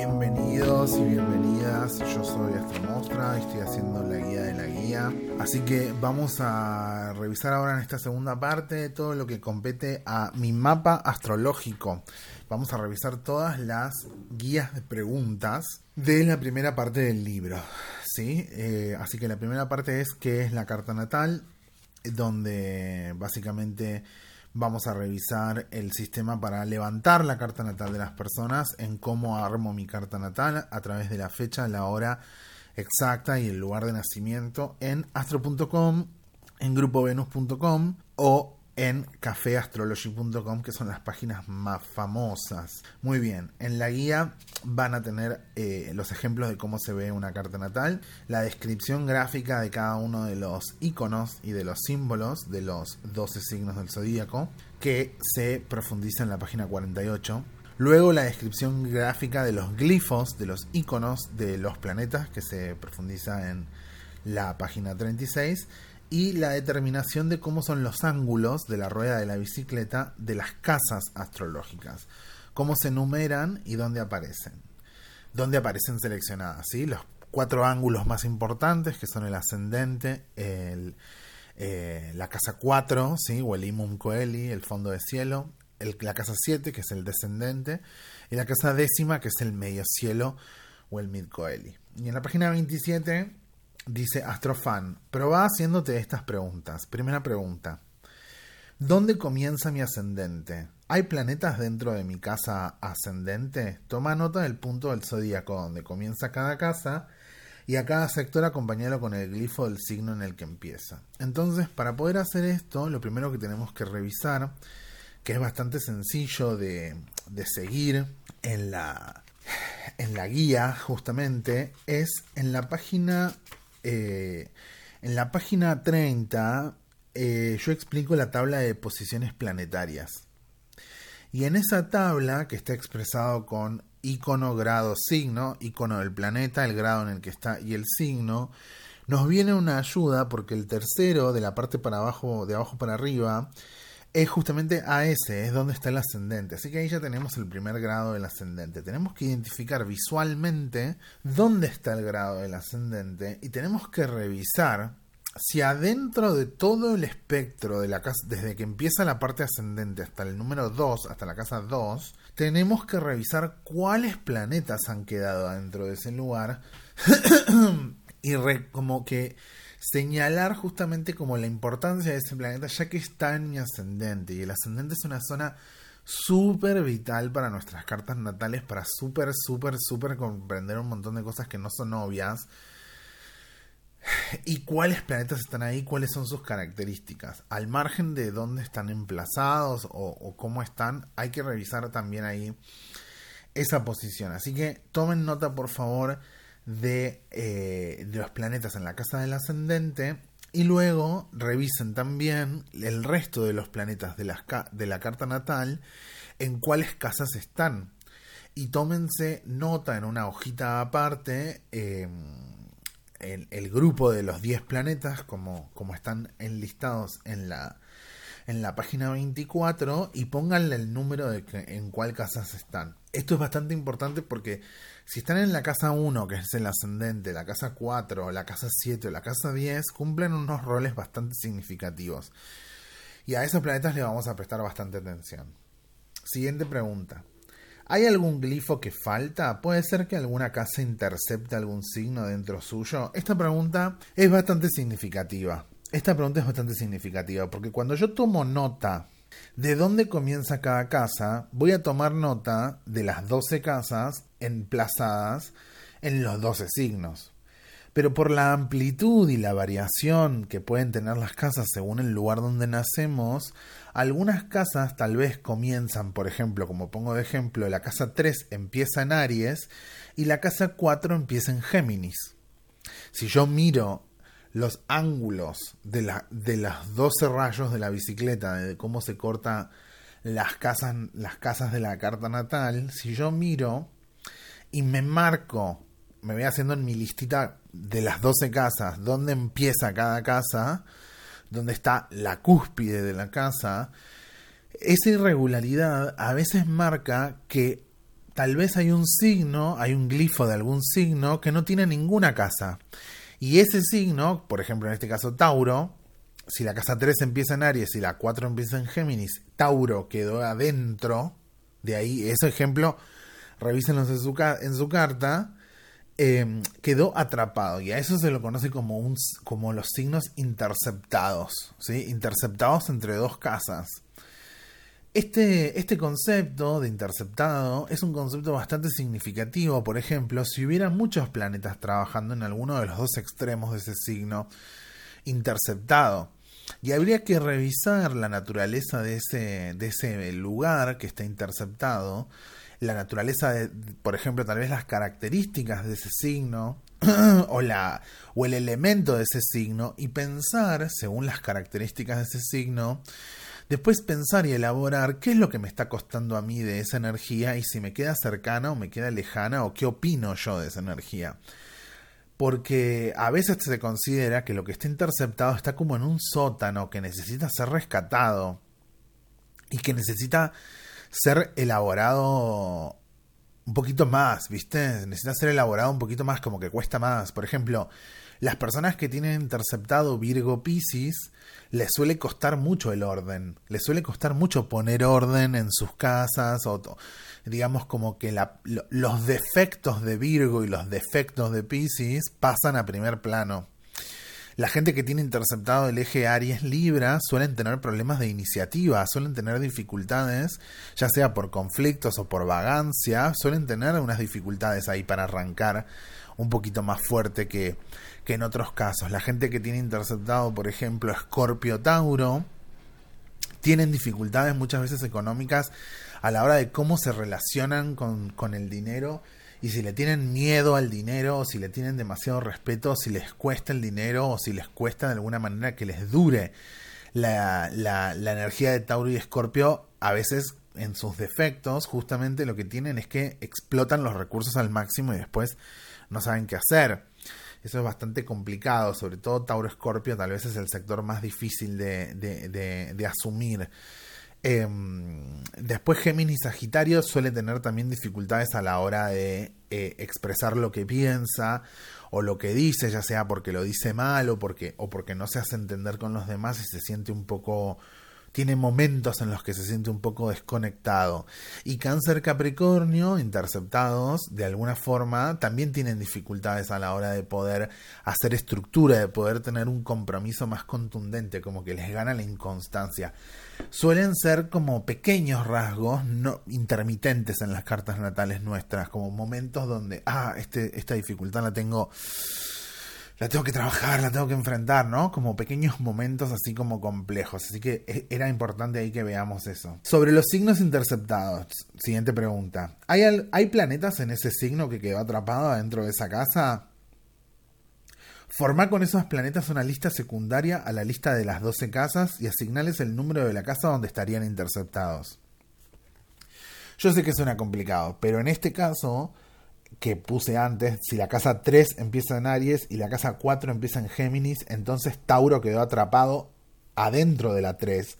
Bienvenidos y bienvenidas, yo soy Astromostra y estoy haciendo la guía de la guía. Así que vamos a revisar ahora en esta segunda parte todo lo que compete a mi mapa astrológico. Vamos a revisar todas las guías de preguntas de la primera parte del libro. ¿sí? Eh, así que la primera parte es qué es la carta natal, donde básicamente vamos a revisar el sistema para levantar la carta natal de las personas, en cómo armo mi carta natal a través de la fecha, la hora exacta y el lugar de nacimiento en astro.com, en grupovenus.com o en cafeastrology.com, que son las páginas más famosas. Muy bien, en la guía van a tener eh, los ejemplos de cómo se ve una carta natal, la descripción gráfica de cada uno de los iconos y de los símbolos de los 12 signos del zodíaco, que se profundiza en la página 48. Luego la descripción gráfica de los glifos, de los iconos de los planetas, que se profundiza en la página 36 y la determinación de cómo son los ángulos de la rueda de la bicicleta de las casas astrológicas, cómo se enumeran y dónde aparecen. Dónde aparecen seleccionadas, ¿sí? Los cuatro ángulos más importantes, que son el ascendente, el, eh, la casa 4, ¿sí? o el imum coeli, el fondo de cielo, el, la casa 7, que es el descendente, y la casa décima, que es el medio cielo o el mid coeli. Y en la página 27 Dice Astrofan, probá haciéndote estas preguntas. Primera pregunta. ¿Dónde comienza mi ascendente? ¿Hay planetas dentro de mi casa ascendente? Toma nota del punto del zodíaco donde comienza cada casa y a cada sector acompañarlo con el glifo del signo en el que empieza. Entonces, para poder hacer esto, lo primero que tenemos que revisar, que es bastante sencillo de, de seguir en la, en la guía, justamente, es en la página eh, en la página 30 eh, yo explico la tabla de posiciones planetarias. Y en esa tabla, que está expresado con icono, grado, signo, icono del planeta, el grado en el que está y el signo, nos viene una ayuda porque el tercero de la parte para abajo, de abajo para arriba, es justamente AS, es donde está el ascendente. Así que ahí ya tenemos el primer grado del ascendente. Tenemos que identificar visualmente dónde está el grado del ascendente y tenemos que revisar si adentro de todo el espectro de la casa, desde que empieza la parte ascendente hasta el número 2, hasta la casa 2, tenemos que revisar cuáles planetas han quedado dentro de ese lugar y como que señalar justamente como la importancia de ese planeta ya que está en mi ascendente y el ascendente es una zona súper vital para nuestras cartas natales para súper, súper, súper comprender un montón de cosas que no son obvias y cuáles planetas están ahí, cuáles son sus características. Al margen de dónde están emplazados o, o, cómo están, hay que revisar también ahí esa posición. Así que tomen nota, por favor, eh, de, los planetas en la casa del ascendente y luego revisen también el resto de los planetas de, de la carta natal en cuáles casas están. Y tómense nota en una hojita aparte em, el grupo de los 10 planetas como, como están enlistados en la, en la página 24 y pónganle el número de que, en cuál casas están. Esto es bastante importante porque si están en la casa 1, que es el ascendente, la casa 4, la casa 7 o la casa 10, cumplen unos roles bastante significativos. Y a esos planetas le vamos a prestar bastante atención. Siguiente pregunta. ¿Hay algún glifo que falta? ¿Puede ser que alguna casa intercepte algún signo dentro suyo? Esta pregunta es bastante significativa. Esta pregunta es bastante significativa porque cuando yo tomo nota de dónde comienza cada casa, voy a tomar nota de las 12 casas emplazadas en los 12 signos. Pero por la amplitud y la variación que pueden tener las casas según el lugar donde nacemos, algunas casas tal vez comienzan, por ejemplo, como pongo de ejemplo, la casa 3 empieza en Aries y la casa 4 empieza en Géminis. Si yo miro los ángulos de, la, de las 12 rayos de la bicicleta, de cómo se corta las casas, las casas de la carta natal, si yo miro y me marco, me voy haciendo en mi listita de las 12 casas, dónde empieza cada casa, dónde está la cúspide de la casa, esa irregularidad a veces marca que tal vez hay un signo, hay un glifo de algún signo que no tiene ninguna casa. Y ese signo, por ejemplo en este caso Tauro, si la casa 3 empieza en Aries y la 4 empieza en Géminis, Tauro quedó adentro, de ahí, ese ejemplo, revísenlos en su, carta, em, quedó atrapado. Y a eso se lo conoce como, como los signos interceptados, ¿sí? interceptados entre dos casas. Este, este concepto de interceptado es un concepto bastante significativo, por ejemplo, si hubiera muchos planetas trabajando en alguno de los dos extremos de ese signo interceptado. Y habría que revisar la naturaleza de ese, de ese lugar que está interceptado, la naturaleza de, por ejemplo, tal vez las características de ese signo, o, la, o el elemento de ese signo, y pensar, según las características de ese signo, Después pensar y elaborar qué es lo que me está costando a mí de esa energía y si me queda cercana o me queda lejana o qué opino yo de esa energía. Porque a veces se considera que lo que está interceptado está como en un sótano que necesita ser rescatado y que necesita ser elaborado un poquito más, ¿viste? Necesita ser elaborado un poquito más, como que cuesta más. Por ejemplo, las personas que tienen interceptado Virgo Pisces les suele costar mucho el orden, les suele costar mucho poner orden en sus casas o digamos como que los defectos de Virgo y los defectos de Pisces pasan a primer plano. La gente que tiene interceptado el eje Aries Libra suelen tener problemas de iniciativa, suelen tener dificultades, ya sea por conflictos o por vagancia, suelen tener unas dificultades ahí para arrancar un poquito más fuerte que, que en otros casos. La gente que tiene interceptado, por ejemplo, Escorpio Tauro, tienen dificultades muchas veces económicas a la hora de cómo se relacionan con, con el dinero y si le tienen miedo al dinero o si le tienen demasiado respeto, si les cuesta el dinero o si les cuesta de alguna manera que les dure la, la, la energía de Tauro y Escorpio, a veces en sus defectos justamente lo que tienen es que explotan los recursos al máximo y después no saben qué hacer. Eso es bastante complicado, sobre todo Tauro Escorpio tal vez es el sector más difícil de, de, asumir. Em, después Géminis Sagitario suele tener también dificultades a la hora de eh, expresar lo que piensa o lo que dice, ya sea porque lo dice mal o porque, o porque no se hace entender con los demás y se siente un poco tiene momentos en los que se siente un poco desconectado. Y cáncer Capricornio, interceptados, de alguna forma, también tienen dificultades a la hora de poder hacer estructura, de poder tener un compromiso más contundente, como que les gana la inconstancia. Suelen ser como pequeños rasgos no intermitentes en las cartas natales nuestras, como momentos donde, ah, este, esta dificultad la tengo la tengo que trabajar, la tengo que enfrentar, ¿no? Como pequeños momentos así como complejos. Así que e, era importante ahí que veamos eso. Sobre los signos interceptados, siguiente pregunta. ¿Hay, ¿Hay planetas en ese signo que quedó atrapado dentro de esa casa? Forma con esos planetas una lista secundaria a la lista de las 12 casas y asignales el número de la casa donde estarían interceptados. Yo sé que suena complicado, pero en este caso que puse antes, si la casa 3 empieza en Aries y la casa 4 empieza en Géminis, entonces Tauro quedó atrapado adentro de la 3.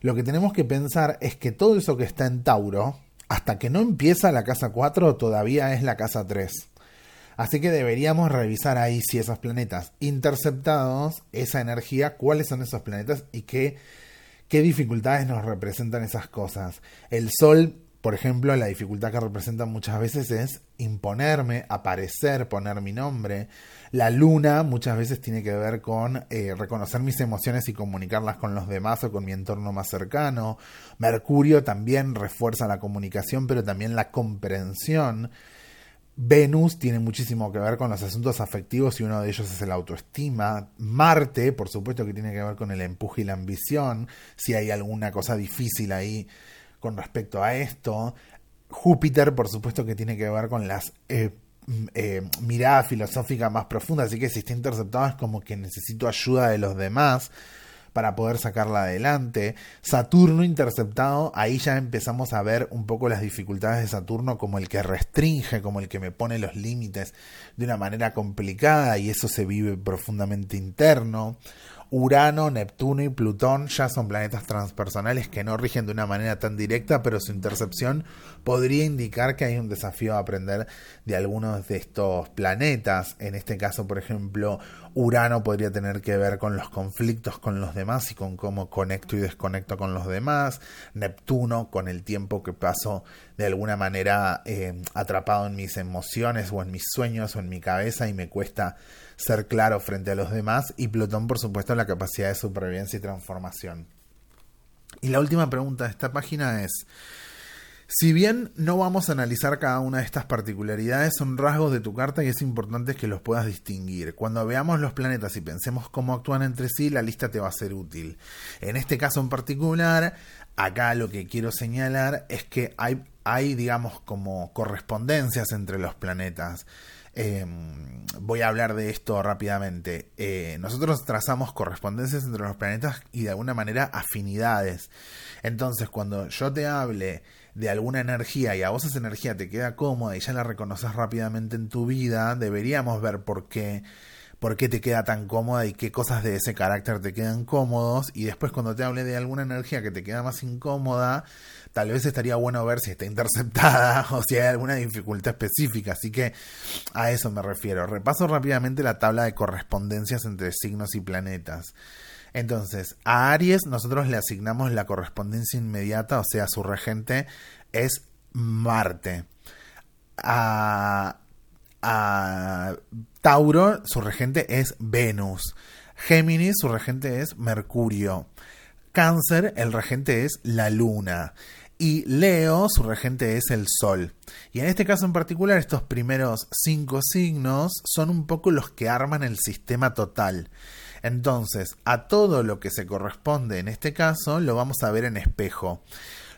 Lo que tenemos que pensar es que todo eso que está en Tauro, hasta que no empieza la casa 4, todavía es la casa 3. Así que deberíamos revisar ahí si esos planetas interceptados, esa energía, cuáles son esos planetas y qué, qué dificultades nos representan esas cosas. El Sol por ejemplo, la dificultad que representa muchas veces es imponerme, aparecer, poner mi nombre. La luna muchas veces tiene que ver con eh, reconocer mis emociones y comunicarlas con los demás o con mi entorno más cercano. Mercurio también refuerza la comunicación, pero también la comprensión. Venus tiene muchísimo que ver con los asuntos afectivos y uno de ellos es el autoestima. Marte, por supuesto que tiene que ver con el empuje y la ambición. Si hay alguna cosa difícil ahí con respecto a esto. Júpiter, por supuesto, que tiene que ver con las eh, eh, miradas filosóficas más profundas, así que si está interceptado es como que necesito ayuda de los demás para poder sacarla adelante. Saturno interceptado, ahí ya empezamos a ver un poco las dificultades de Saturno como el que restringe, como el que me pone los límites de una manera complicada y eso se vive profundamente interno. Urano, Neptuno y Plutón ya son planetas transpersonales que no rigen de una manera tan directa, pero su intercepción podría indicar que hay un desafío a aprender de algunos de estos planetas. En este caso, por ejemplo, Urano podría tener que ver con los conflictos con los demás y con cómo conecto y desconecto con los demás. Neptuno con el tiempo que paso de alguna manera eh, atrapado en mis emociones o en mis sueños o en mi cabeza y me cuesta ser claro frente a los demás y Plutón por supuesto la capacidad de supervivencia y transformación. Y la última pregunta de esta página es, si bien no vamos a analizar cada una de estas particularidades, son rasgos de tu carta y es importante que los puedas distinguir. Cuando veamos los planetas y pensemos cómo actúan entre sí, la lista te va a ser útil. En este caso en particular, acá lo que quiero señalar es que hay, hay digamos, como correspondencias entre los planetas. Em, voy a hablar de esto rápidamente. Eh, nosotros trazamos correspondencias entre los planetas y de alguna manera afinidades. Entonces, cuando yo te hable de alguna energía y a vos esa energía te queda cómoda y ya la reconoces rápidamente en tu vida, deberíamos ver por qué por qué te queda tan cómoda y qué cosas de ese carácter te quedan cómodos y después cuando te hable de alguna energía que te queda más incómoda, tal vez estaría bueno ver si está interceptada o si hay alguna dificultad específica. Así que a eso me refiero. Repaso rápidamente la tabla de correspondencias entre signos y planetas. Entonces, a Aries nosotros le asignamos la correspondencia inmediata, o sea, su regente es Marte. A, a Tauro, su regente es Venus. Géminis, su regente es Mercurio. Cáncer, el regente es la Luna y Leo, su regente es el Sol. Y en este caso en particular, estos primeros cinco signos son un poco los que arman el sistema total. Entonces, a todo lo que se corresponde en este caso lo vamos a ver en espejo.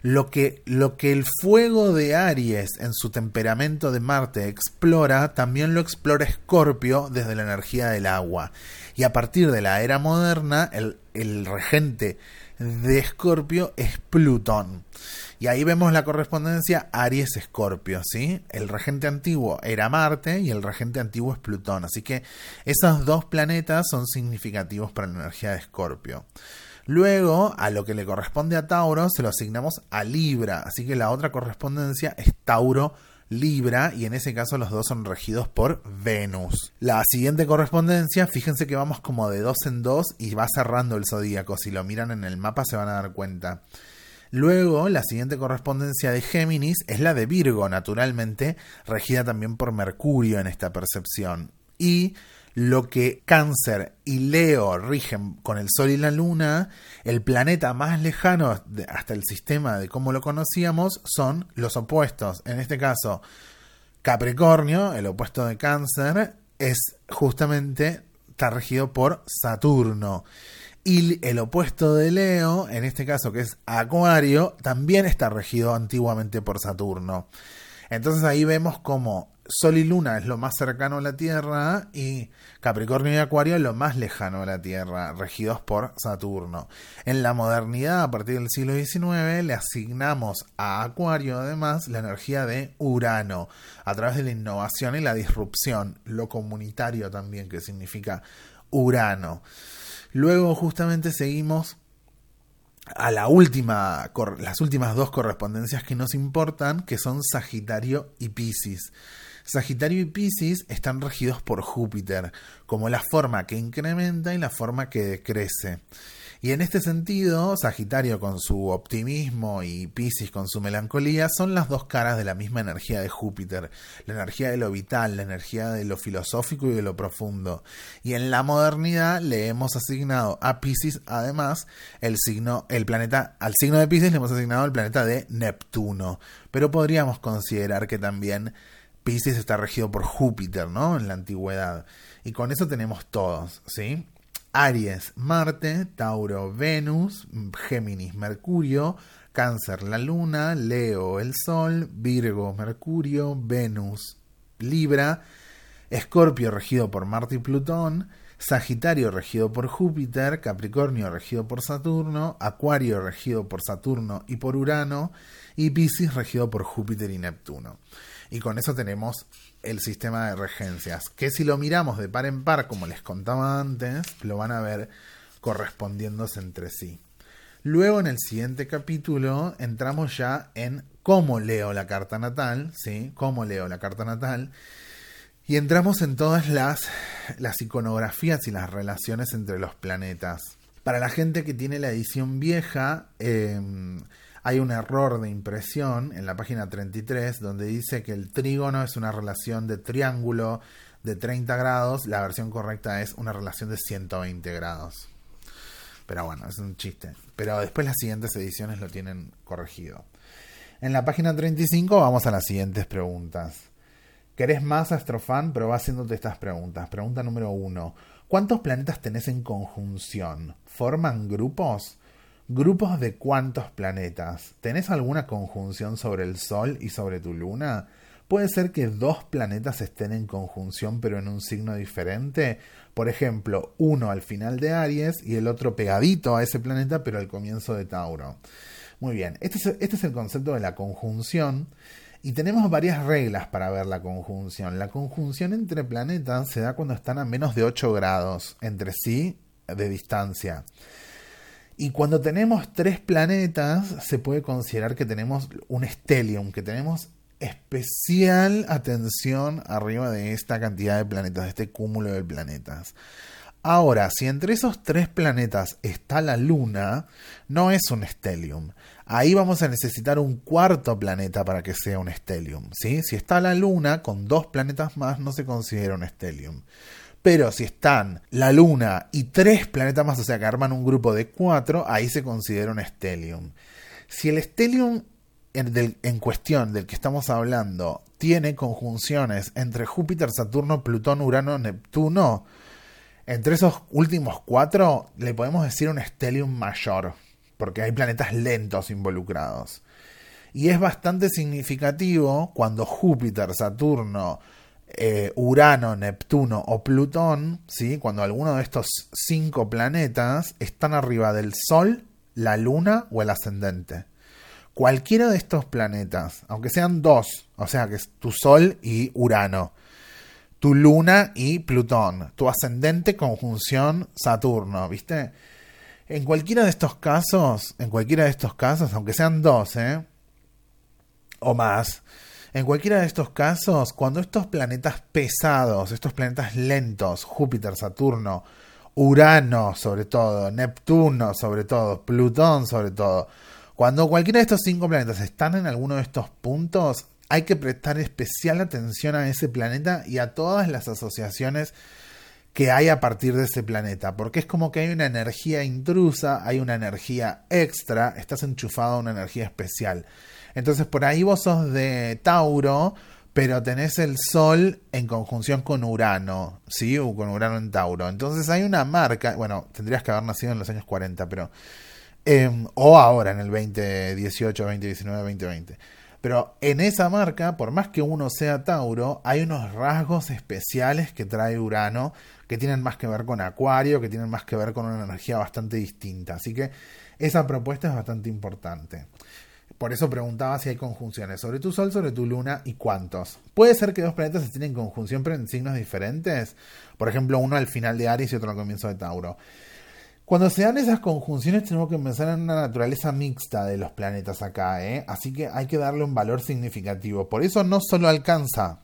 Lo que, lo que el fuego de Aries en su temperamento de Marte explora, también lo explora Escorpio desde la energía del agua. Y a partir de la era moderna, el, el regente de Escorpio es Plutón. Y ahí vemos la correspondencia Aries-Escorpio, ¿sí? El regente antiguo era Marte y el regente antiguo es Plutón. Así que esos dos planetas son significativos para la energía de Escorpio. Luego, a lo que le corresponde a Tauro, se lo asignamos a Libra. Así que la otra correspondencia es Tauro Libra y en ese caso los dos son regidos por Venus. La siguiente correspondencia, fíjense que vamos como de dos en dos y va cerrando el zodíaco. Si lo miran en el mapa se van a dar cuenta. Luego, la siguiente correspondencia de Géminis es la de Virgo, naturalmente, regida también por Mercurio en esta percepción. Y lo que Cáncer y Leo rigen con el Sol y la Luna, el planeta más lejano hasta el sistema de cómo lo conocíamos son los opuestos. En este caso, Capricornio, el opuesto de Cáncer, es justamente, regido por Saturno. Y el opuesto de Leo, en este caso que es Acuario, también está regido antiguamente por Saturno. Entonces ahí vemos como Sol y Luna es lo más cercano a la Tierra y Capricornio y Acuario es lo más lejano a la Tierra, regidos por Saturno. En la modernidad, a partir del siglo XIX, le asignamos a Acuario además la energía de Urano, a través de la innovación y la disrupción, lo comunitario también, que significa Urano. Luego justamente seguimos a la última, las últimas dos correspondencias que nos importan, que son Sagitario y Piscis. Sagitario y Piscis están regidos por Júpiter, como la forma que incrementa y la forma que decrece. Y en este sentido, Sagitario con su optimismo y Piscis con su melancolía son las dos caras de la misma energía de Júpiter, la energía de lo vital, la energía de lo filosófico y de lo profundo. Y en la modernidad le hemos asignado a Piscis además el signo, el planeta, al signo de Piscis le hemos asignado el planeta de Neptuno. Pero podríamos considerar que también Pisces está regido por Júpiter, ¿no? En la antigüedad. Y con eso tenemos todos, ¿sí? Aries, Marte, Tauro, Venus, Géminis, Mercurio, Cáncer, la Luna, Leo, el Sol, Virgo, Mercurio, Venus, Libra, Escorpio regido por Marte y Plutón, Sagitario regido por Júpiter, Capricornio regido por Saturno, Acuario regido por Saturno y por Urano, y Pisces regido por Júpiter y Neptuno. Y con eso tenemos el sistema de regencias, que si lo miramos de par en par, como les contaba antes, lo van a ver correspondiéndose entre sí. Luego en el siguiente capítulo entramos ya en cómo leo la carta natal, ¿sí? Cómo leo la carta natal. Y entramos en todas las, las iconografías y las relaciones entre los planetas. Para la gente que tiene la edición vieja, em, hay un error de impresión en la página 33 donde dice que el trígono es una relación de triángulo de 30 grados. La versión correcta es una relación de 120 grados. Pero bueno, es un chiste. Pero después las siguientes ediciones lo tienen corregido. En la página 35 vamos a las siguientes preguntas. ¿Querés más Astrofan? Pero va haciéndote estas preguntas. Pregunta número 1. ¿Cuántos planetas tenés en conjunción? ¿Forman grupos? ¿Grupos de cuántos planetas? ¿Tenés alguna conjunción sobre el Sol y sobre tu Luna? Puede ser que dos planetas estén en conjunción pero en un signo diferente. Por ejemplo, uno al final de Aries y el otro pegadito a ese planeta pero al comienzo de Tauro. Muy bien, este es, este el concepto de la conjunción y tenemos varias reglas para ver la conjunción. La conjunción entre planetas se da cuando están a menos de 8 grados entre sí de distancia. Y cuando tenemos tres planetas, se puede considerar que tenemos un stellium, que tenemos especial atención arriba de esta cantidad de planetas, de este cúmulo de planetas. Ahora, si entre esos tres planetas está la Luna, no es un stellium. Ahí vamos a necesitar un cuarto planeta para que sea un stellium. ¿sí? Si está la Luna, con dos planetas más no se considera un stellium. Pero si están la Luna y tres planetas más, o sea que arman un grupo de cuatro, ahí se considera un stellium. Si el stellium en, cuestión del que estamos hablando tiene conjunciones entre Júpiter, Saturno, Plutón, Urano, Neptuno, entre esos últimos cuatro le podemos decir un stellium mayor, porque hay planetas lentos involucrados. Y es bastante significativo cuando Júpiter, Saturno, eh, Urano, Neptuno o Plutón, ¿sí? cuando alguno de estos cinco planetas están arriba del Sol, la Luna o el ascendente cualquiera de estos planetas, aunque sean dos, o sea que es tu Sol y Urano, tu Luna y Plutón, tu ascendente conjunción Saturno, ¿viste? En cualquiera de estos casos, en cualquiera de estos casos, aunque sean dos, ¿eh? O más, en cualquiera de estos casos, cuando estos planetas pesados, estos planetas lentos, Júpiter, Saturno, Urano sobre todo, Neptuno sobre todo, Plutón sobre todo, cuando cualquiera de estos cinco planetas están en alguno de estos puntos, hay que prestar especial atención a ese planeta y a todas las asociaciones que hay a partir de ese planeta, porque es como que hay una energía intrusa, hay una energía extra, estás enchufado a una energía especial. Entonces por ahí vos sos de Tauro, pero tenés el Sol en conjunción con Urano, ¿sí? O con Urano en Tauro. Entonces hay una marca, bueno, tendrías que haber nacido en los años 40, pero Em, o ahora en el 2018, 2019, 2020. Pero en esa marca, por más que uno sea Tauro, hay unos rasgos especiales que trae Urano que tienen más que ver con Acuario, que tienen más que ver con una energía bastante distinta. Así que esa propuesta es bastante importante. Por eso preguntaba si hay conjunciones sobre tu Sol, sobre tu Luna y cuántos. Puede ser que dos planetas estén en conjunción pero en signos diferentes. Por ejemplo, uno al final de Aries y otro al comienzo de Tauro. Cuando se dan esas conjunciones tenemos que pensar en una naturaleza mixta de los planetas acá, ¿eh? así que hay que darle un valor significativo. Por eso no solo alcanza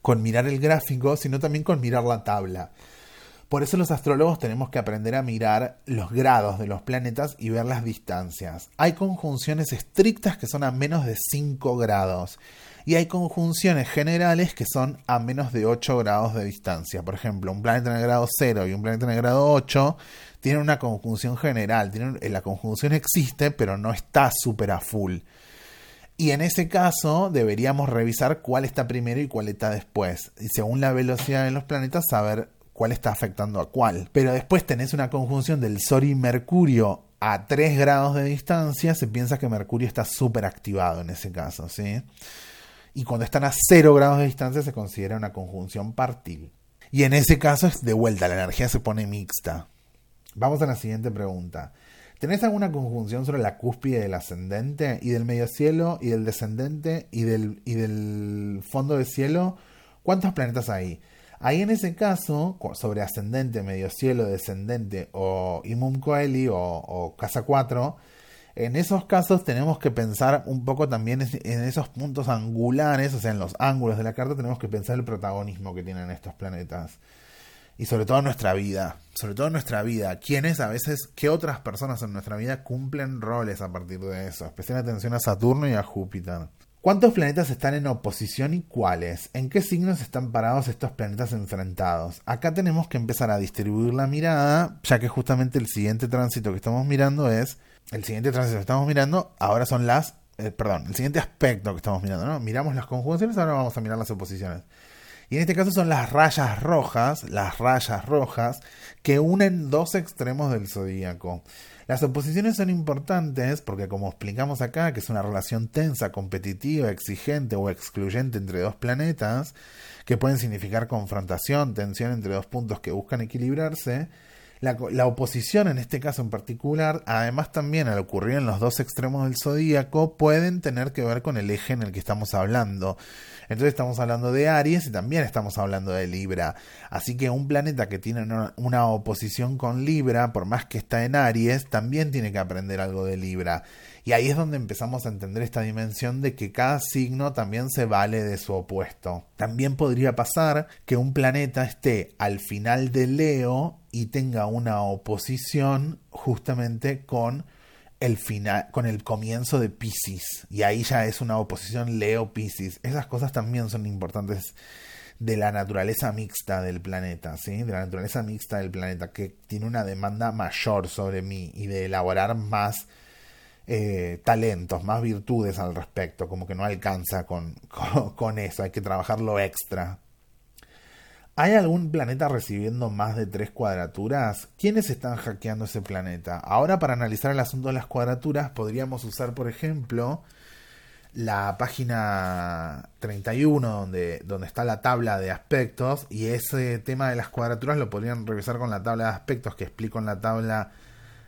con mirar el gráfico, sino también con mirar la tabla. Por eso los astrólogos tenemos que aprender a mirar los grados de los planetas y ver las distancias. Hay conjunciones estrictas que son a menos de 5 grados y hay conjunciones generales que son a menos de 8 grados de distancia. Por ejemplo, un planeta en el grado 0 y un planeta en el grado 8 tienen una conjunción general. Eh, la conjunción existe, pero no está súper a full. Y en ese caso deberíamos revisar cuál está primero y cuál está después. Y según la velocidad de los planetas, saber cuál está afectando a cuál. Pero después tenés una conjunción del Sol y Mercurio a 3 grados de distancia, se piensa que Mercurio está súper activado en ese caso, ¿sí? y cuando están a 0 grados de distancia se considera una conjunción partil. Y en ese caso es de vuelta, la energía se pone mixta. Vamos a la siguiente pregunta. ¿Tenés alguna conjunción sobre la cúspide del ascendente y del medio cielo y del descendente y del, y del fondo de cielo? ¿Cuántos planetas hay? Ahí en ese caso, sobre ascendente, medio cielo, descendente o Imum Coeli o, Casa 4, en esos casos tenemos que pensar un poco también en esos puntos angulares, o sea, en los ángulos de la carta tenemos que pensar el protagonismo que tienen estos planetas. Y sobre todo en nuestra vida, sobre todo en nuestra vida, quiénes a veces, qué otras personas en nuestra vida cumplen roles a partir de eso. Especial atención a Saturno y a Júpiter. ¿Cuántos planetas están en oposición y cuáles? ¿En qué signos están parados estos planetas enfrentados? Acá tenemos que empezar a distribuir la mirada, ya que justamente el siguiente tránsito que estamos mirando es, el siguiente tránsito que estamos mirando ahora son las, eh, perdón, el siguiente aspecto que estamos mirando, ¿no? Miramos las conjunciones, ahora vamos a mirar las oposiciones. Y en este caso son las rayas rojas, las rayas rojas, que unen dos extremos del zodíaco. Las oposiciones son importantes porque, como explicamos acá, que es una relación tensa, competitiva, exigente o excluyente entre dos planetas, que pueden significar confrontación, tensión entre dos puntos que buscan equilibrarse, la, la, oposición en este caso en particular, además también al ocurrir en los dos extremos del zodíaco, pueden tener que ver con el eje en el que estamos hablando. Entonces estamos hablando de Aries y también estamos hablando de Libra. Así que un planeta que tiene una, oposición con Libra, por más que está en Aries, también tiene que aprender algo de Libra. Y ahí es donde empezamos a entender esta dimensión de que cada signo también se vale de su opuesto. También podría pasar que un planeta esté al final de Leo y tenga una oposición justamente con el final, con el comienzo de Pisces. Y ahí ya es una oposición Leo-Pisces. Esas cosas también son importantes de la naturaleza mixta del planeta, ¿sí? De la naturaleza mixta del planeta, que tiene una demanda mayor sobre mí y de elaborar más eh, talentos, más virtudes al respecto, como que no alcanza con, con eso, hay que trabajarlo extra. ¿Hay algún planeta recibiendo más de tres cuadraturas? ¿Quiénes están hackeando ese planeta? Ahora para analizar el asunto de las cuadraturas podríamos usar, por ejemplo, la página 31 donde, donde está la tabla de aspectos y ese tema de las cuadraturas lo podrían revisar con la tabla de aspectos que explico en la tabla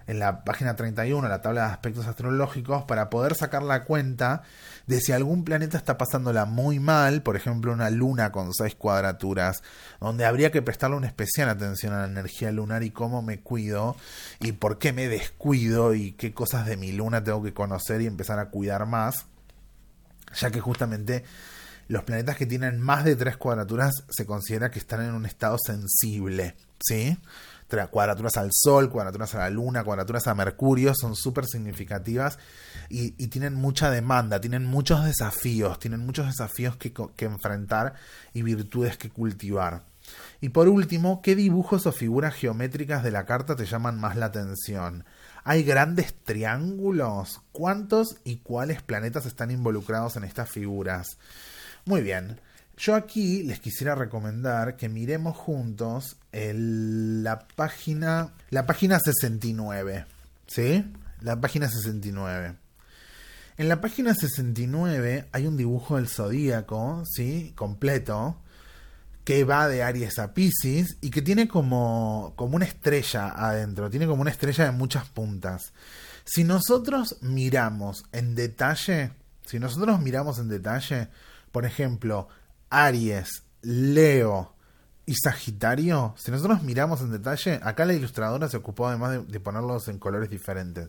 en la página 31, la tabla de aspectos astrológicos, para poder sacar la cuenta de si algún planeta está pasándola muy mal, por ejemplo una luna con seis cuadraturas, donde habría que prestarle una especial atención a la energía lunar y cómo me cuido y por qué me descuido y qué cosas de mi luna tengo que conocer y empezar a cuidar más, ya que justamente los planetas que tienen más de tres cuadraturas se considera que están en un estado sensible, ¿sí? Cuadraturas al Sol, cuadraturas a la Luna, cuadraturas a Mercurio, son súper significativas y, tienen mucha demanda, tienen muchos desafíos, tienen muchos desafíos que, que enfrentar y virtudes que cultivar. Y por último, ¿qué dibujos o figuras geométricas de la carta te llaman más la atención? ¿Hay grandes triángulos? ¿Cuántos y cuáles planetas están involucrados en estas figuras? Muy bien. Yo aquí les quisiera recomendar que miremos juntos la página la página 69, ¿sí? La página 69. En la página 69 hay un dibujo del zodíaco, ¿sí? Completo, que va de Aries a Pisces y que tiene como, como una estrella adentro, tiene como una estrella de muchas puntas. Si nosotros miramos en detalle, si nosotros miramos en detalle, por ejemplo, Aries, Leo y Sagitario, si nosotros miramos en detalle, acá la ilustradora se ocupó además de, ponerlos en colores diferentes.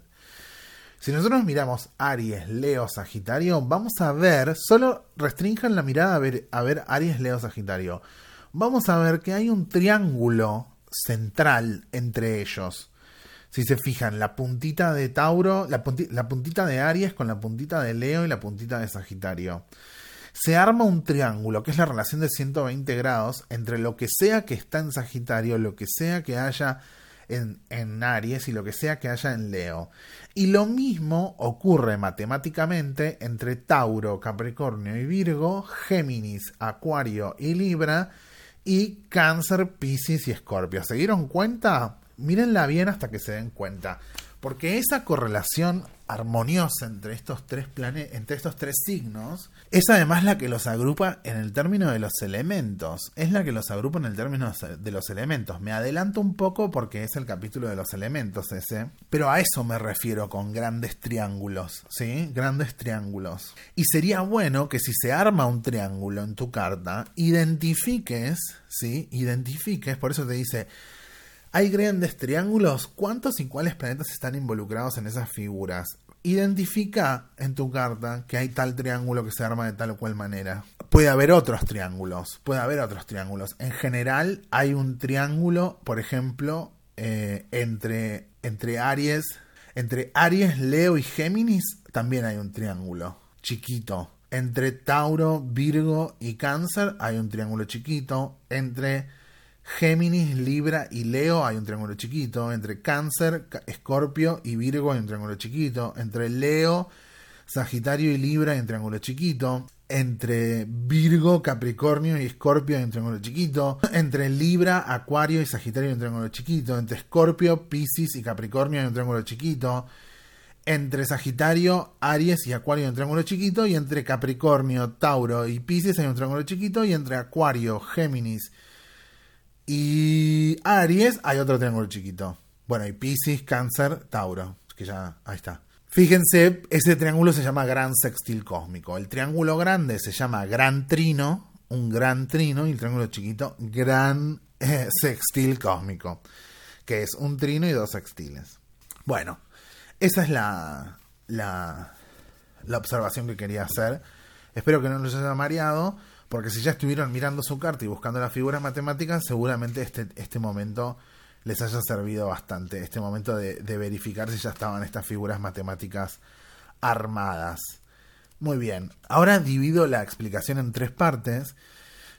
Si nosotros miramos Aries, Leo, Sagitario, vamos a ver, solo restrinjan la mirada a ver, a ver Aries, Leo, Sagitario. Vamos a ver que hay un triángulo central entre ellos. Si se fijan, la puntita de Tauro, la puntita de Aries con la puntita de Leo y la puntita de Sagitario se arma un triángulo, que es la relación de 120 grados entre lo que sea que está en Sagitario, lo que sea que haya en, en, Aries y lo que sea que haya en Leo. Y lo mismo ocurre matemáticamente entre Tauro, Capricornio y Virgo, Géminis, Acuario y Libra, y Cáncer, Piscis y Escorpio. ¿Se dieron cuenta? Mírenla bien hasta que se den cuenta. Porque esa correlación armoniosa entre estos tres entre estos tres signos, es además la que los agrupa en el término de los elementos. Es la que los agrupa en el término de los elementos. Me adelanto un poco porque es el capítulo de los elementos ese. Pero a eso me refiero con grandes triángulos. ¿Sí? Grandes triángulos. Y sería bueno que si se arma un triángulo en tu carta, identifiques, ¿sí? Identifiques, por eso te dice hay grandes triángulos. ¿Cuántos y cuáles planetas están involucrados en esas figuras? Identifica en tu carta que hay tal triángulo que se arma de tal o cual manera. Puede haber otros triángulos. Puede haber otros triángulos. En general hay un triángulo, por ejemplo, eh, entre, entre Aries. Entre Aries, Leo y Géminis también hay un triángulo chiquito. Entre Tauro, Virgo y Cáncer hay un triángulo chiquito. Entre Géminis, Libra y Leo hay un triángulo chiquito. Entre Cáncer, Escorpio y Virgo hay un triángulo chiquito. Entre Leo, Sagitario y Libra hay un triángulo chiquito. Entre Virgo, Capricornio y Escorpio hay un triángulo chiquito. Entre Libra, Acuario y Sagitario hay un triángulo chiquito. Entre Escorpio, Piscis y Capricornio hay un triángulo chiquito. Entre Sagitario, Aries y Acuario hay un triángulo chiquito. Y entre Capricornio, Tauro y Piscis hay un triángulo chiquito. Y entre Acuario, Géminis y Aries hay otro triángulo chiquito. Bueno, y Pisces, Cáncer, Tauro. Que ya, ahí está. Fíjense, ese triángulo se llama gran sextil cósmico. El triángulo grande se llama gran trino, un gran trino, y el triángulo chiquito, gran eh, sextil cósmico, que es un trino y dos sextiles. Bueno, esa es la, la, la observación que quería hacer. Espero que no nos haya mareado. Porque si ya estuvieron mirando su carta y buscando las figuras matemáticas, seguramente este, este momento les haya servido bastante. Este momento de, verificar si ya estaban estas figuras matemáticas armadas. Muy bien, ahora divido la explicación en tres partes,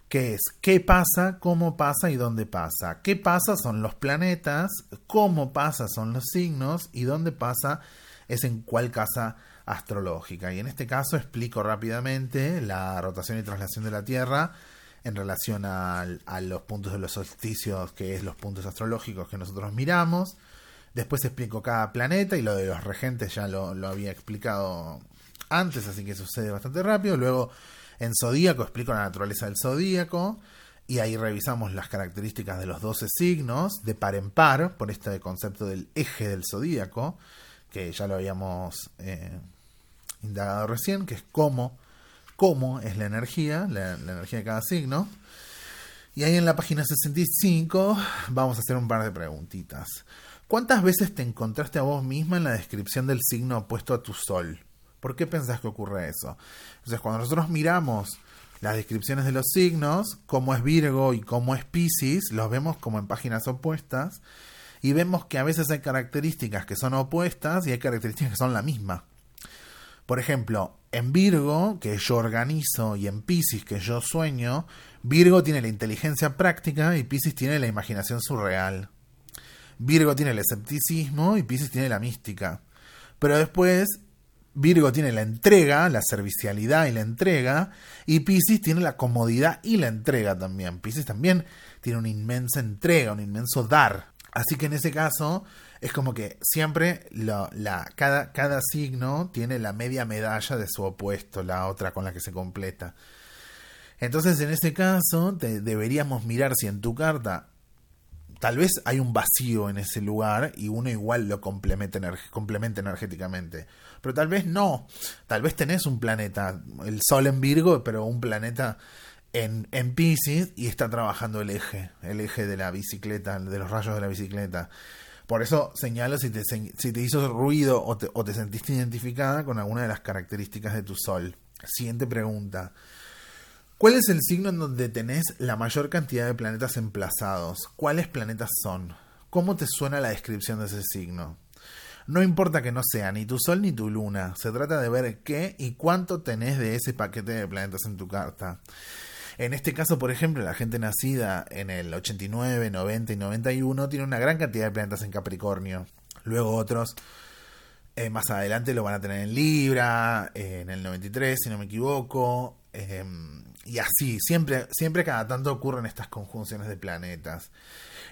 que es qué pasa, cómo pasa y dónde pasa. ¿Qué pasa son los planetas? ¿Cómo pasa son los signos? ¿Y dónde pasa es en cuál casa astrológica. Y en este caso explico rápidamente la rotación y traslación de la Tierra en relación a, los puntos de los solsticios, que es los puntos astrológicos que nosotros miramos. Después explico cada planeta y lo de los regentes ya lo, había explicado antes, así que sucede bastante rápido. Luego en zodíaco explico la naturaleza del zodíaco y ahí revisamos las características de los 12 signos de par en par por este concepto del eje del zodíaco que ya lo habíamos eh, indagado recién, que es cómo, cómo es la energía, la, energía de cada signo. Y ahí en la página 65 vamos a hacer un par de preguntitas. ¿Cuántas veces te encontraste a vos misma en la descripción del signo opuesto a tu sol? ¿Por qué pensás que ocurre eso? Entonces, cuando nosotros miramos las descripciones de los signos, cómo es Virgo y cómo es Pisces, los vemos como en páginas opuestas y vemos que a veces hay características que son opuestas y hay características que son la misma. Por ejemplo, en Virgo, que yo organizo, y en Pisces, que yo sueño, Virgo tiene la inteligencia práctica y Pisces tiene la imaginación surreal. Virgo tiene el escepticismo y Pisces tiene la mística. Pero después, Virgo tiene la entrega, la servicialidad y la entrega, y Pisces tiene la comodidad y la entrega también. Pisces también tiene una inmensa entrega, un inmenso dar. Así que en ese caso, es como que siempre cada, signo tiene la media medalla de su opuesto, la otra con la que se completa. Entonces, en ese caso, deberíamos mirar si en tu carta tal vez hay un vacío en ese lugar y uno igual lo complementa, complementa energéticamente. Pero tal vez no. Tal vez tenés un planeta, el Sol en Virgo, pero un planeta en, en Pisces y está trabajando el eje, el eje de la bicicleta, de los rayos de la bicicleta. Por eso señalo si te, si te hizo ruido o te, o te sentiste identificada con alguna de las características de tu sol. Siguiente pregunta. ¿Cuál es el signo en donde tenés la mayor cantidad de planetas emplazados? ¿Cuáles planetas son? ¿Cómo te suena la descripción de ese signo? No importa que no sea ni tu sol ni tu luna, se trata de ver qué y cuánto tenés de ese paquete de planetas en tu carta. En este caso, por ejemplo, la gente nacida en el 89, 90 y 91 tiene una gran cantidad de planetas en Capricornio. Luego otros eh, más adelante lo van a tener en Libra, en el 93, si no me equivoco, Em, y así, siempre, siempre cada tanto ocurren estas conjunciones de planetas.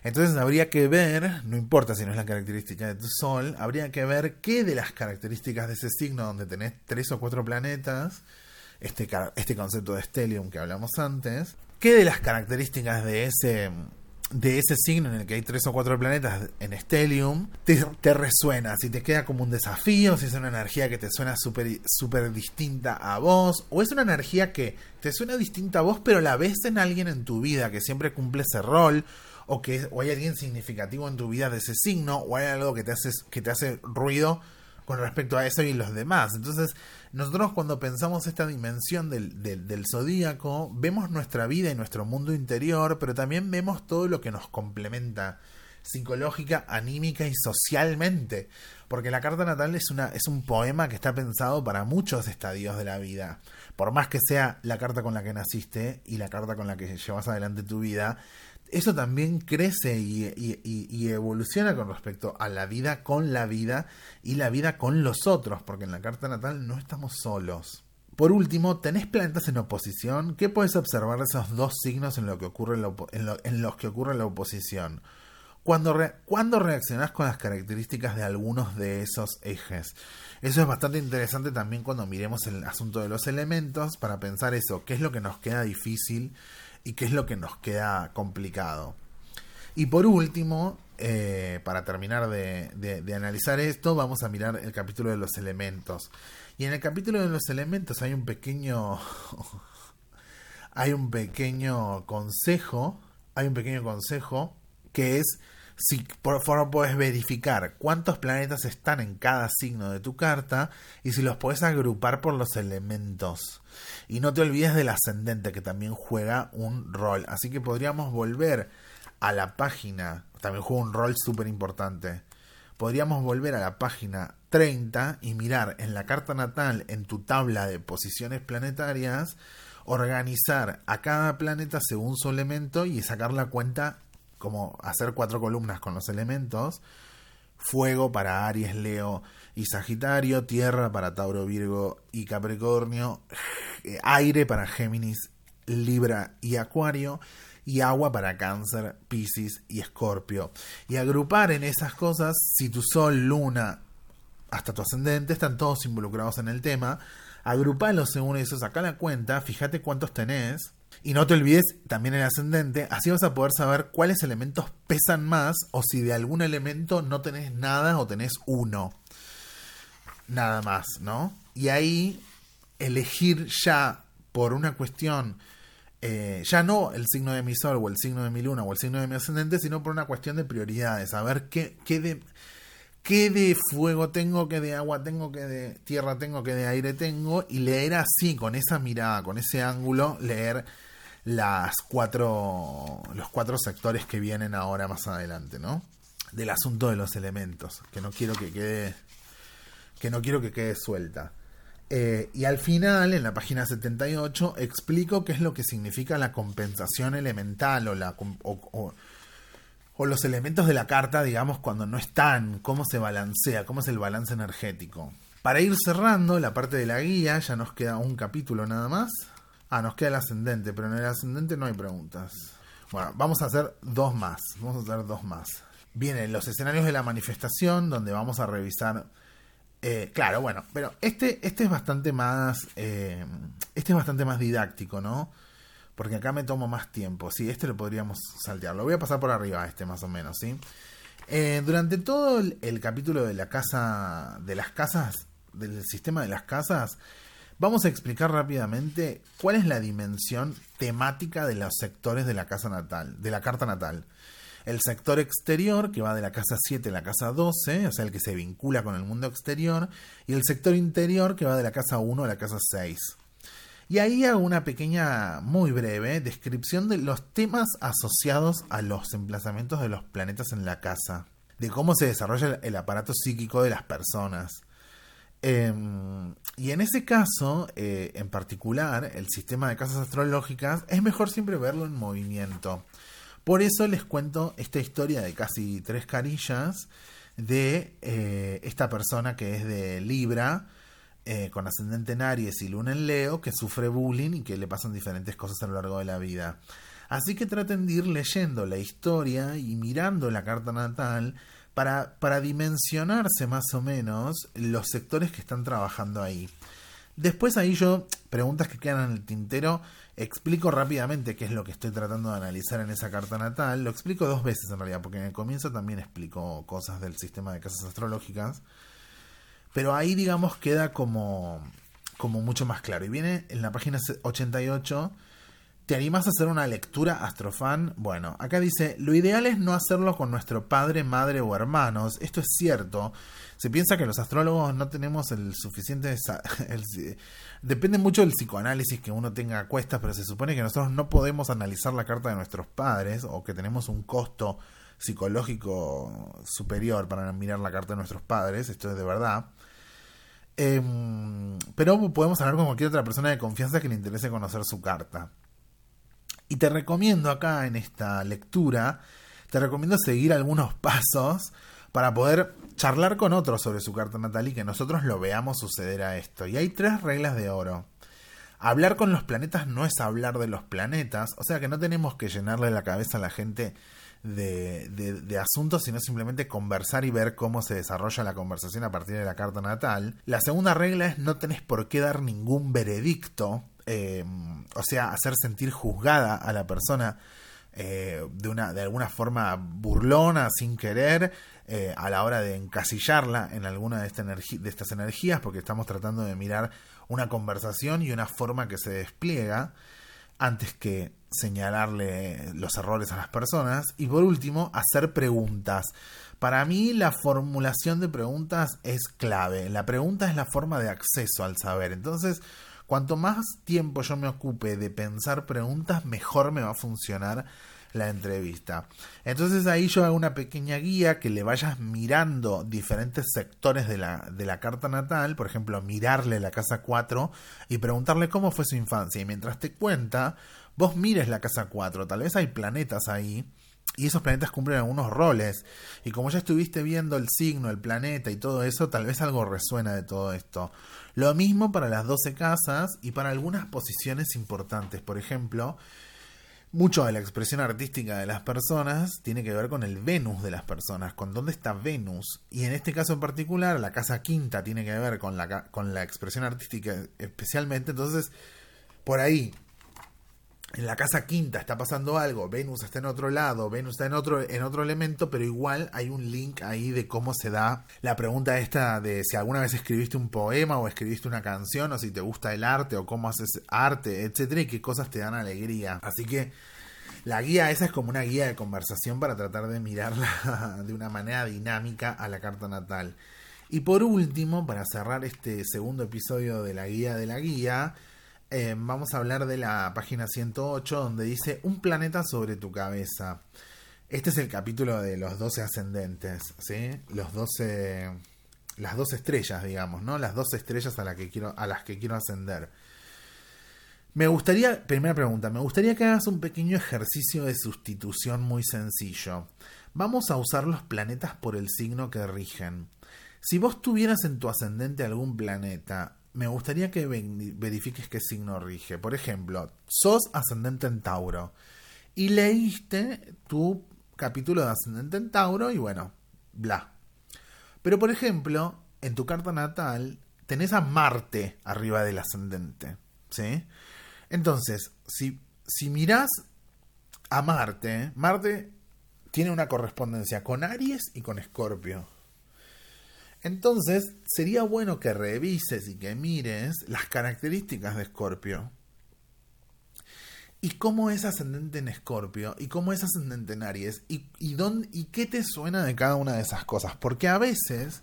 Entonces habría que ver, no importa si no es la característica de tu Sol, habría que ver qué de las características de ese signo donde tenés tres o cuatro planetas, este, este concepto de stellium que hablamos antes, qué de las características de ese de ese signo en el que hay tres o cuatro planetas en Stellium te, resuena, si te queda como un desafío, si es una energía que te suena súper super distinta a vos, o es una energía que te suena distinta a vos, pero la ves en alguien en tu vida que siempre cumple ese rol, o que o hay alguien significativo en tu vida de ese signo, o hay algo que te que te hace ruido con respecto a eso y los demás. Entonces, nosotros cuando pensamos esta dimensión del, del, zodíaco, vemos nuestra vida y nuestro mundo interior, pero también vemos todo lo que nos complementa psicológica, anímica y socialmente. Porque la carta natal es, una, es un poema que está pensado para muchos estadios de la vida. Por más que sea la carta con la que naciste y la carta con la que llevas adelante tu vida, eso también crece y, evoluciona con respecto a la vida con la vida y la vida con los otros, porque en la carta natal no estamos solos. Por último, tenés planetas en oposición. ¿Qué puedes observar de esos dos signos en, lo que ocurre en, los que ocurre la oposición? Cuando, cuando reaccionás con las características de algunos de esos ejes. Eso es bastante interesante también cuando miremos el asunto de los elementos para pensar eso, qué es lo que nos queda difícil y qué es lo que nos queda complicado. Y por último, eh, para terminar de, analizar esto, vamos a mirar el capítulo de los elementos. Y en el capítulo de los elementos hay un pequeño. hay un pequeño consejo. Hay un pequeño consejo que es si por favor puedes verificar cuántos planetas están en cada signo de tu carta y si los puedes agrupar por los elementos. Y no te olvides del ascendente que también juega un rol. Así que podríamos volver a la página, también juega un rol súper importante. Podríamos volver a la página 30 y mirar en la carta natal, en tu tabla de posiciones planetarias, organizar a cada planeta según su elemento y sacar la cuenta como hacer cuatro columnas con los elementos. Fuego para Aries, Leo y Sagitario, Tierra para Tauro, Virgo y Capricornio, eh, aire para Géminis, Libra y Acuario, y agua para Cáncer, Piscis y Escorpio. Y agrupar en esas cosas, si tu Sol, Luna, hasta tu ascendente están todos involucrados en el tema, agrupalos según eso, saca la cuenta, fíjate cuántos tenés y no te olvides también el ascendente, así vas a poder saber cuáles elementos pesan más o si de algún elemento no tenés nada o tenés uno. Nada más, ¿no? Y ahí elegir ya por una cuestión, eh, ya no el signo de mi sol o el signo de mi luna o el signo de mi ascendente, sino por una cuestión de prioridades, a ver qué, qué de qué de fuego tengo, qué de agua tengo, qué de tierra tengo, qué de aire tengo, y leer así, con esa mirada, con ese ángulo, leer las cuatro, los cuatro sectores que vienen ahora más adelante, ¿no? Del asunto de los elementos, que no quiero que quede, que no quiero que quede suelta. Eh, y al final, en la página 78, explico qué es lo que significa la compensación elemental o la, los elementos de la carta, digamos, cuando no están, cómo se balancea, cómo es el balance energético. Para ir cerrando la parte de la guía, ya nos queda un capítulo nada más. Ah, nos queda el ascendente, pero en el ascendente no hay preguntas. Bueno, vamos a hacer dos más. Vamos a hacer dos más. Vienen los escenarios de la manifestación, donde vamos a revisar. Eh, claro, bueno, pero este, este es bastante más. Eh, este es bastante más didáctico, ¿no? Porque acá me tomo más tiempo. Sí, este lo podríamos saltear. Lo voy a pasar por arriba, este más o menos, ¿sí? Eh, durante todo el, capítulo de la casa, de las casas, del sistema de las casas, vamos a explicar rápidamente cuál es la dimensión temática de los sectores de la casa natal, de la carta natal. El sector exterior, que va de la casa 7 a la casa 12, o sea, el que se vincula con el mundo exterior, y el sector interior, que va de la casa 1 a la casa 6. Y ahí hago una pequeña, muy breve, descripción de los temas asociados a los emplazamientos de los planetas en la casa, de cómo se desarrolla el aparato psíquico de las personas. Em, y en ese caso, eh, en particular, el sistema de casas astrológicas, es mejor siempre verlo en movimiento. Por eso les cuento esta historia de casi tres carillas de eh, esta persona que es de Libra, eh, con ascendente en Aries y luna en Leo que sufre bullying y que le pasan diferentes cosas a lo largo de la vida. Así que traten de ir leyendo la historia y mirando la carta natal para, para dimensionarse más o menos los sectores que están trabajando ahí. Después ahí yo, preguntas que quedan en el tintero, explico rápidamente qué es lo que estoy tratando de analizar en esa carta natal. Lo explico dos veces en realidad, porque en el comienzo también explico cosas del sistema de casas astrológicas. Pero ahí, digamos, queda como, como mucho más claro. Y viene en la página 88 ¿Te animas a hacer una lectura astrofan? Bueno, acá dice, lo ideal es no hacerlo con nuestro padre, madre o hermanos. Esto es cierto. Se piensa que los astrólogos no tenemos el suficiente... depende mucho del psicoanálisis que uno tenga a cuestas, pero se supone que nosotros no podemos analizar la carta de nuestros padres o que tenemos un costo psicológico superior para mirar la carta de nuestros padres. Esto es de verdad. Em, pero podemos hablar con cualquier otra persona de confianza que le interese conocer su carta. Y te recomiendo acá en esta lectura, te recomiendo seguir algunos pasos para poder charlar con otros sobre su carta natal y que nosotros lo veamos suceder a esto. Y hay tres reglas de oro. Hablar con los planetas no es hablar de los planetas, o sea que no tenemos que llenarle la cabeza a la gente de, asuntos, sino simplemente conversar y ver cómo se desarrolla la conversación a partir de la carta natal. La segunda regla es no tenés por qué dar ningún veredicto eh, o sea, hacer sentir juzgada a la persona eh, de, una, de alguna forma burlona, sin querer, eh, a la hora de encasillarla en alguna de, esta de estas energías, porque estamos tratando de mirar una conversación y una forma que se despliega antes que señalarle los errores a las personas. Y por último, hacer preguntas. Para mí la formulación de preguntas es clave. La pregunta es la forma de acceso al saber. Entonces, Cuanto más tiempo yo me ocupe de pensar preguntas, mejor me va a funcionar la entrevista. Entonces ahí yo hago una pequeña guía que le vayas mirando diferentes sectores de la, de la carta natal, por ejemplo, mirarle la casa 4 y preguntarle cómo fue su infancia. Y mientras te cuenta, vos mires la casa 4, tal vez hay planetas ahí y esos planetas cumplen algunos roles. Y como ya estuviste viendo el signo, el planeta y todo eso, tal vez algo resuena de todo esto. Lo mismo para las 12 casas y para algunas posiciones importantes. Por ejemplo, mucho de la expresión artística de las personas tiene que ver con el Venus de las personas, con dónde está Venus. Y en este caso en particular, la casa quinta tiene que ver con la, con la expresión artística especialmente. Entonces, por ahí, en la casa quinta está pasando algo, Venus está en otro lado, Venus está en otro, en otro elemento, pero igual hay un link ahí de cómo se da la pregunta esta de si alguna vez escribiste un poema o escribiste una canción o si te gusta el arte o cómo haces arte, etcétera, y qué cosas te dan alegría. Así que la guía esa es como una guía de conversación para tratar de mirarla de una manera dinámica a la carta natal. Y por último, para cerrar este segundo episodio de la guía de la guía, eh, vamos a hablar de la página 108 donde dice un planeta sobre tu cabeza. Este es el capítulo de los 12 ascendentes, ¿sí? Los 12 las dos estrellas, digamos, ¿no? Las dos estrellas a, que quiero, a las que quiero ascender. Me gustaría, primera pregunta, me gustaría que hagas un pequeño ejercicio de sustitución muy sencillo. Vamos a usar los planetas por el signo que rigen. Si vos tuvieras en tu ascendente algún planeta me gustaría que verifiques qué signo rige. Por ejemplo, sos ascendente en Tauro y leíste tu capítulo de ascendente en Tauro y bueno, bla. Pero por ejemplo, en tu carta natal tenés a Marte arriba del ascendente, ¿sí? Entonces, si, si mirás a Marte, Marte tiene una correspondencia con Aries y con Escorpio. Entonces, sería bueno que revises y que mires las características de Escorpio. Y cómo es ascendente en Escorpio, y cómo es ascendente en Aries, y, y, y qué te suena de cada una de esas cosas. Porque a veces,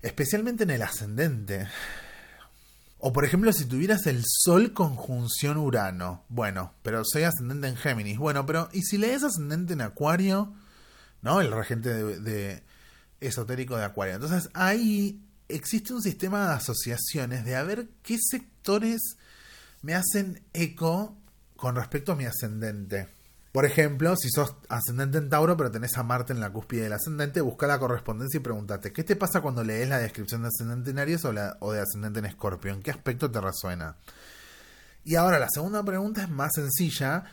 especialmente en el ascendente, o por ejemplo, si tuvieras el Sol conjunción Urano, bueno, pero soy ascendente en Géminis, bueno, pero ¿y si lees ascendente en Acuario? ¿No? El regente de esotérico de Acuario. Entonces ahí existe un sistema de asociaciones de a ver qué sectores me hacen eco con respecto a mi ascendente. Por ejemplo, si sos ascendente en Tauro, pero tenés a Marte en la cúspide del ascendente, busca la correspondencia y pregúntate, ¿qué te pasa cuando lees la descripción de ascendente en Aries o, de ascendente en Escorpio? ¿En qué aspecto te resuena? Y ahora la segunda pregunta es más sencilla,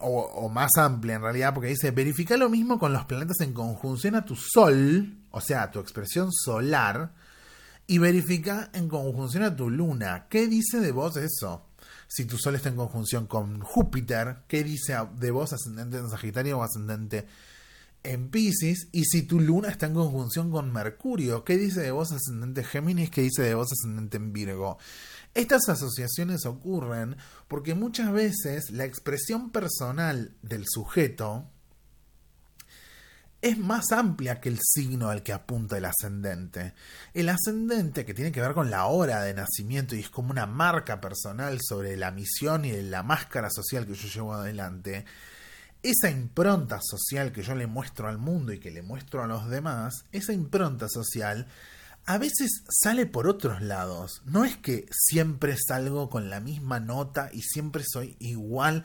o, más amplia en realidad, porque dice, verifica lo mismo con los planetas en conjunción a tu Sol, o sea, tu expresión solar, y verifica en conjunción a tu Luna. ¿Qué dice de vos eso? Si tu Sol está en conjunción con Júpiter, ¿qué dice de vos ascendente en Sagitario o ascendente en Pisces? Y si tu Luna está en conjunción con Mercurio, ¿qué dice de vos ascendente Géminis? ¿Qué dice de vos ascendente en Virgo? Estas asociaciones ocurren porque muchas veces la expresión personal del sujeto es más amplia que el signo al que apunta el ascendente. El ascendente, que tiene que ver con la hora de nacimiento y es como una marca personal sobre la misión y la máscara social que yo llevo adelante, esa impronta social que yo le muestro al mundo y que le muestro a los demás, esa impronta social a veces sale por otros lados. No es que siempre salgo con la misma nota y siempre soy igual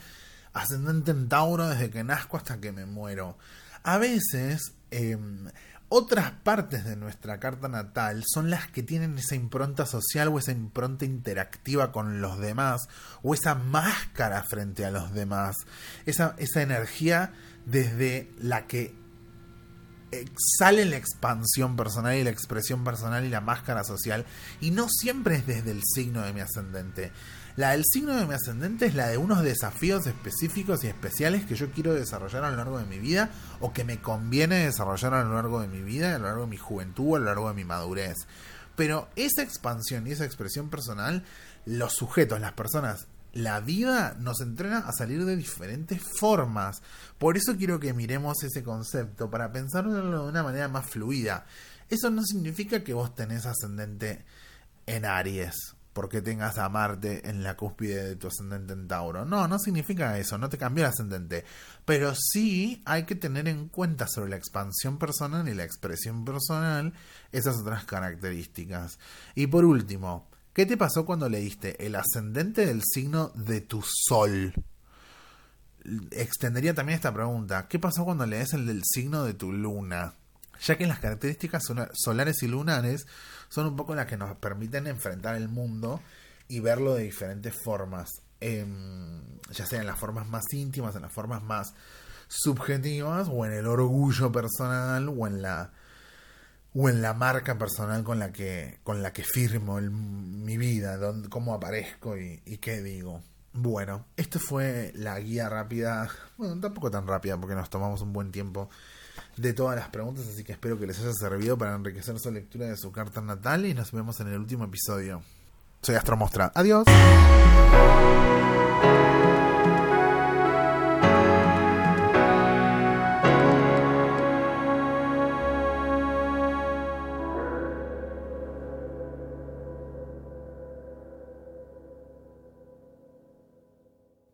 ascendente en Tauro desde que nazco hasta que me muero. A veces em, otras partes de nuestra carta natal son las que tienen esa impronta social o esa impronta interactiva con los demás o esa máscara frente a los demás. Esa, esa energía desde la que sale la expansión personal y la expresión personal y la máscara social y no siempre es desde el signo de mi ascendente. La del signo de mi ascendente es la de unos desafíos específicos y especiales que yo quiero desarrollar a lo largo de mi vida o que me conviene desarrollar a lo largo de mi vida, a lo largo de mi juventud, a lo largo de mi madurez. Pero esa expansión y esa expresión personal, los sujetos, las personas la vida nos entrena a salir de diferentes formas. Por eso quiero que miremos ese concepto, para pensarlo de una manera más fluida. Eso no significa que vos tenés ascendente en Aries, porque tengas a Marte en la cúspide de tu ascendente en Tauro. No, no significa eso, no te cambió el ascendente. Pero sí hay que tener en cuenta sobre la expansión personal y la expresión personal esas otras características. Y por último, ¿Qué te pasó cuando leíste el ascendente del signo de tu sol? Extendería también esta pregunta. ¿Qué pasó cuando lees el del signo de tu luna? Ya que las características solares y lunares son un poco las que nos permiten enfrentar el mundo y verlo de diferentes formas. Em, ya sea en las formas más íntimas, en las formas más subjetivas, o en el orgullo personal, o en la o en la marca personal con la que, con la que firmo mi vida, cómo aparezco y, qué digo. Bueno, esto fue la guía rápida, bueno, tampoco tan rápida porque nos tomamos un buen tiempo de todas las preguntas, así que espero que les haya servido para enriquecer su lectura de su carta natal y nos vemos en el último episodio. Soy Astromostra. Adiós.